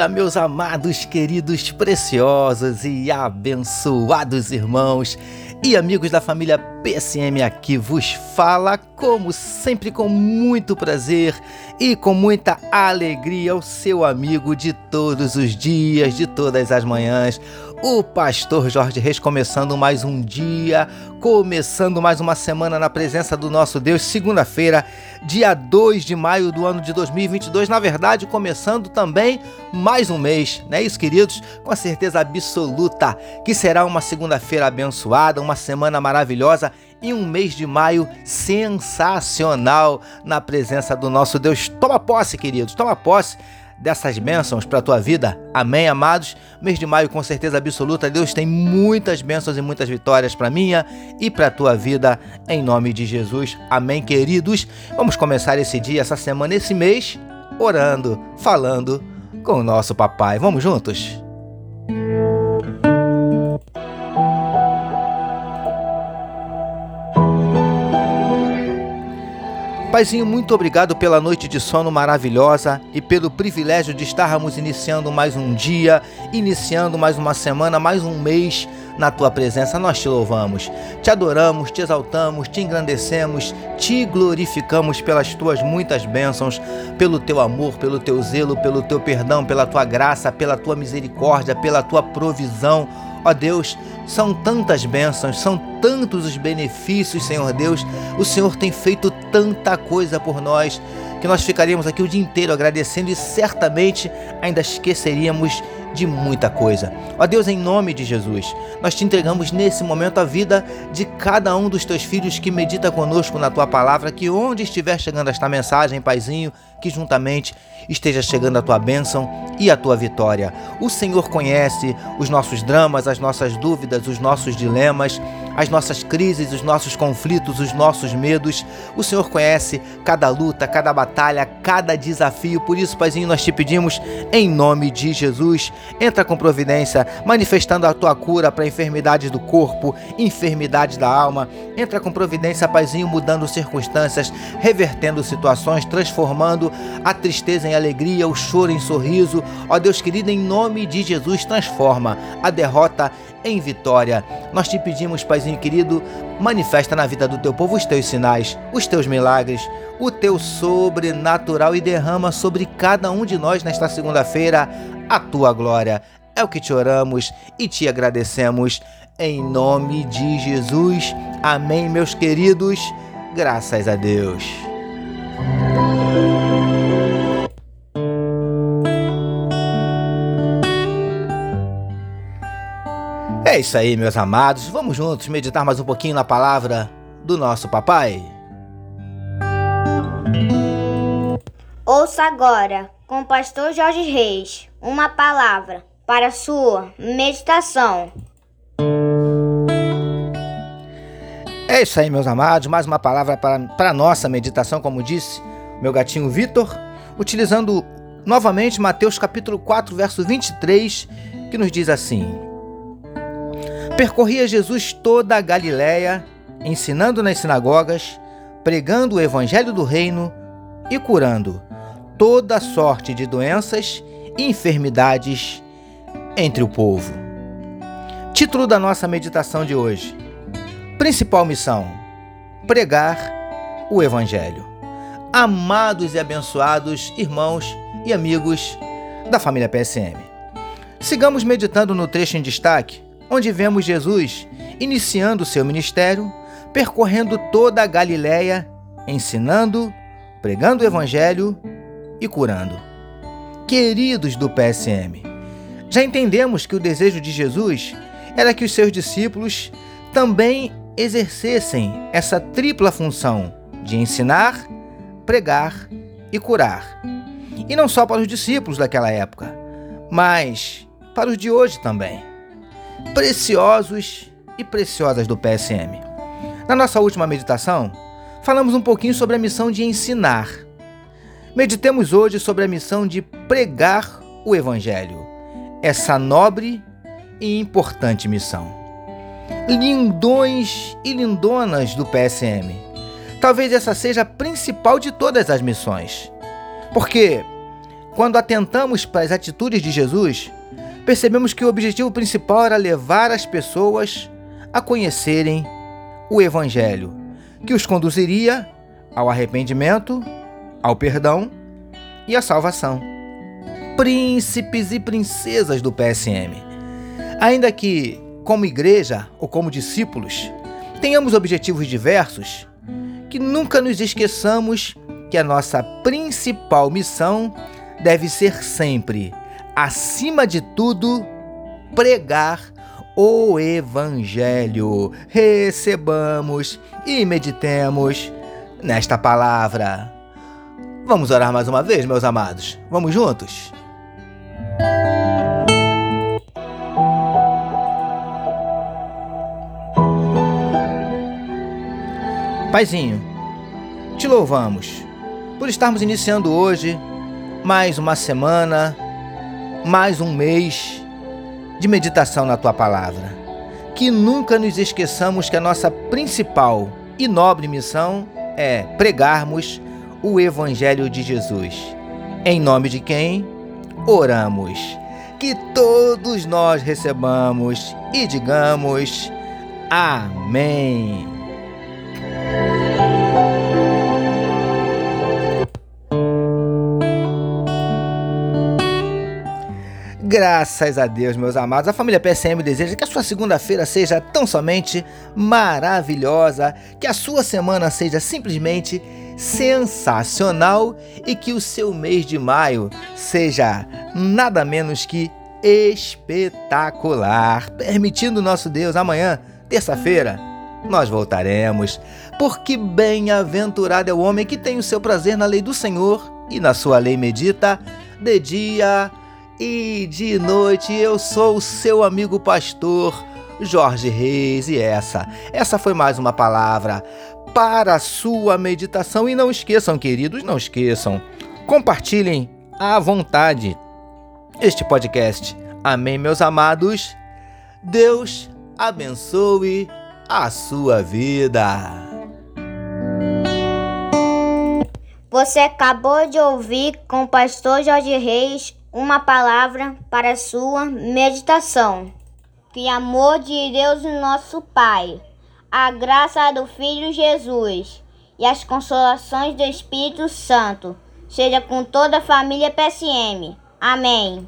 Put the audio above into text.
dia, meus amados, queridos, preciosos e abençoados irmãos e amigos da família PSM aqui vos fala, como sempre, com muito prazer e com muita alegria, o seu amigo de todos os dias, de todas as manhãs, o pastor Jorge Reis começando mais um dia, começando mais uma semana na presença do nosso Deus, segunda-feira, dia 2 de maio do ano de 2022, na verdade, começando também mais um mês, não é isso, queridos? Com a certeza absoluta que será uma segunda-feira abençoada, uma semana maravilhosa e um mês de maio sensacional na presença do nosso Deus. Toma posse, queridos, toma posse dessas bênçãos para a tua vida. Amém, amados? Mês de maio, com certeza absoluta, Deus tem muitas bênçãos e muitas vitórias para minha e para a tua vida, em nome de Jesus. Amém, queridos? Vamos começar esse dia, essa semana, esse mês, orando, falando com o nosso papai. Vamos juntos? Paizinho, muito obrigado pela noite de sono maravilhosa e pelo privilégio de estarmos iniciando mais um dia, iniciando mais uma semana, mais um mês na tua presença. Nós te louvamos, te adoramos, te exaltamos, te engrandecemos, te glorificamos pelas tuas muitas bênçãos, pelo teu amor, pelo teu zelo, pelo teu perdão, pela tua graça, pela tua misericórdia, pela tua provisão Ó Deus, são tantas bênçãos, são tantos os benefícios, Senhor Deus. O Senhor tem feito tanta coisa por nós que nós ficaríamos aqui o dia inteiro agradecendo e certamente ainda esqueceríamos de muita coisa. Ó Deus, em nome de Jesus, nós te entregamos nesse momento a vida de cada um dos teus filhos que medita conosco na tua palavra, que onde estiver chegando esta mensagem, Paizinho, que juntamente esteja chegando a tua bênção e a tua vitória. O Senhor conhece os nossos dramas, as nossas dúvidas, os nossos dilemas, as nossas crises, os nossos conflitos, os nossos medos. O Senhor conhece cada luta, cada batalha, cada desafio. Por isso, Paizinho, nós te pedimos em nome de Jesus, entra com providência, manifestando a tua cura para enfermidades do corpo, enfermidades da alma. Entra com providência, Paizinho, mudando circunstâncias, revertendo situações, transformando a tristeza em alegria, o choro em sorriso. Ó Deus querido, em nome de Jesus, transforma a derrota em vitória. Nós te pedimos, Paizinho querido, manifesta na vida do teu povo os teus sinais, os teus milagres, o teu sobrenatural e derrama sobre cada um de nós nesta segunda-feira a tua glória. É o que te oramos e te agradecemos. Em nome de Jesus. Amém, meus queridos. Graças a Deus. É isso aí, meus amados. Vamos juntos meditar mais um pouquinho na palavra do nosso papai. Ouça agora, com o pastor Jorge Reis, uma palavra para sua meditação. É isso aí, meus amados. Mais uma palavra para a nossa meditação, como disse meu gatinho Vitor, utilizando novamente Mateus capítulo 4, verso 23, que nos diz assim: Percorria Jesus toda a Galiléia, ensinando nas sinagogas, pregando o evangelho do reino e curando toda sorte de doenças e enfermidades entre o povo. Título da nossa meditação de hoje: Principal missão: pregar o evangelho. Amados e abençoados irmãos e amigos da família PSM. Sigamos meditando no trecho em destaque onde vemos Jesus iniciando seu ministério, percorrendo toda a Galiléia, ensinando, pregando o evangelho e curando. Queridos do PSM, já entendemos que o desejo de Jesus era que os seus discípulos também exercessem essa tripla função de ensinar, pregar e curar. E não só para os discípulos daquela época, mas para os de hoje também preciosos e preciosas do PSM. Na nossa última meditação, falamos um pouquinho sobre a missão de ensinar. Meditemos hoje sobre a missão de pregar o Evangelho, essa nobre e importante missão. Lindões e lindonas do PSM. Talvez essa seja a principal de todas as missões, porque quando atentamos para as atitudes de Jesus, percebemos que o objetivo principal era levar as pessoas a conhecerem o Evangelho, que os conduziria ao arrependimento, ao perdão e à salvação. Príncipes e princesas do PSM. Ainda que, como igreja ou como discípulos, tenhamos objetivos diversos, que nunca nos esqueçamos que a nossa principal missão deve ser sempre, acima de tudo, pregar o Evangelho. Recebamos e meditemos nesta palavra. Vamos orar mais uma vez, meus amados? Vamos juntos? Paizinho, te louvamos por estarmos iniciando hoje mais uma semana, mais um mês de meditação na tua palavra. Que nunca nos esqueçamos que a nossa principal e nobre missão é pregarmos o Evangelho de Jesus. Em nome de quem oramos. Que todos nós recebamos e digamos Amém. Graças a Deus, meus amados, a família PSM deseja que a sua segunda-feira seja tão somente maravilhosa, que a sua semana seja simplesmente sensacional e que o seu mês de maio seja nada menos que espetacular. Permitindo nosso Deus, amanhã, terça-feira, nós voltaremos, porque bem-aventurado é o homem que tem o seu prazer na lei do Senhor e na sua lei medita de dia e de noite eu sou o seu amigo pastor Jorge Reis e essa, essa foi mais uma palavra para a sua meditação e não esqueçam, queridos, não esqueçam, compartilhem à vontade este podcast. Amém, meus amados. Deus abençoe a sua vida. Você acabou de ouvir com o pastor Jorge Reis uma palavra para sua meditação. Que amor de Deus, nosso Pai, a graça do Filho Jesus e as consolações do Espírito Santo seja com toda a família PSM. Amém.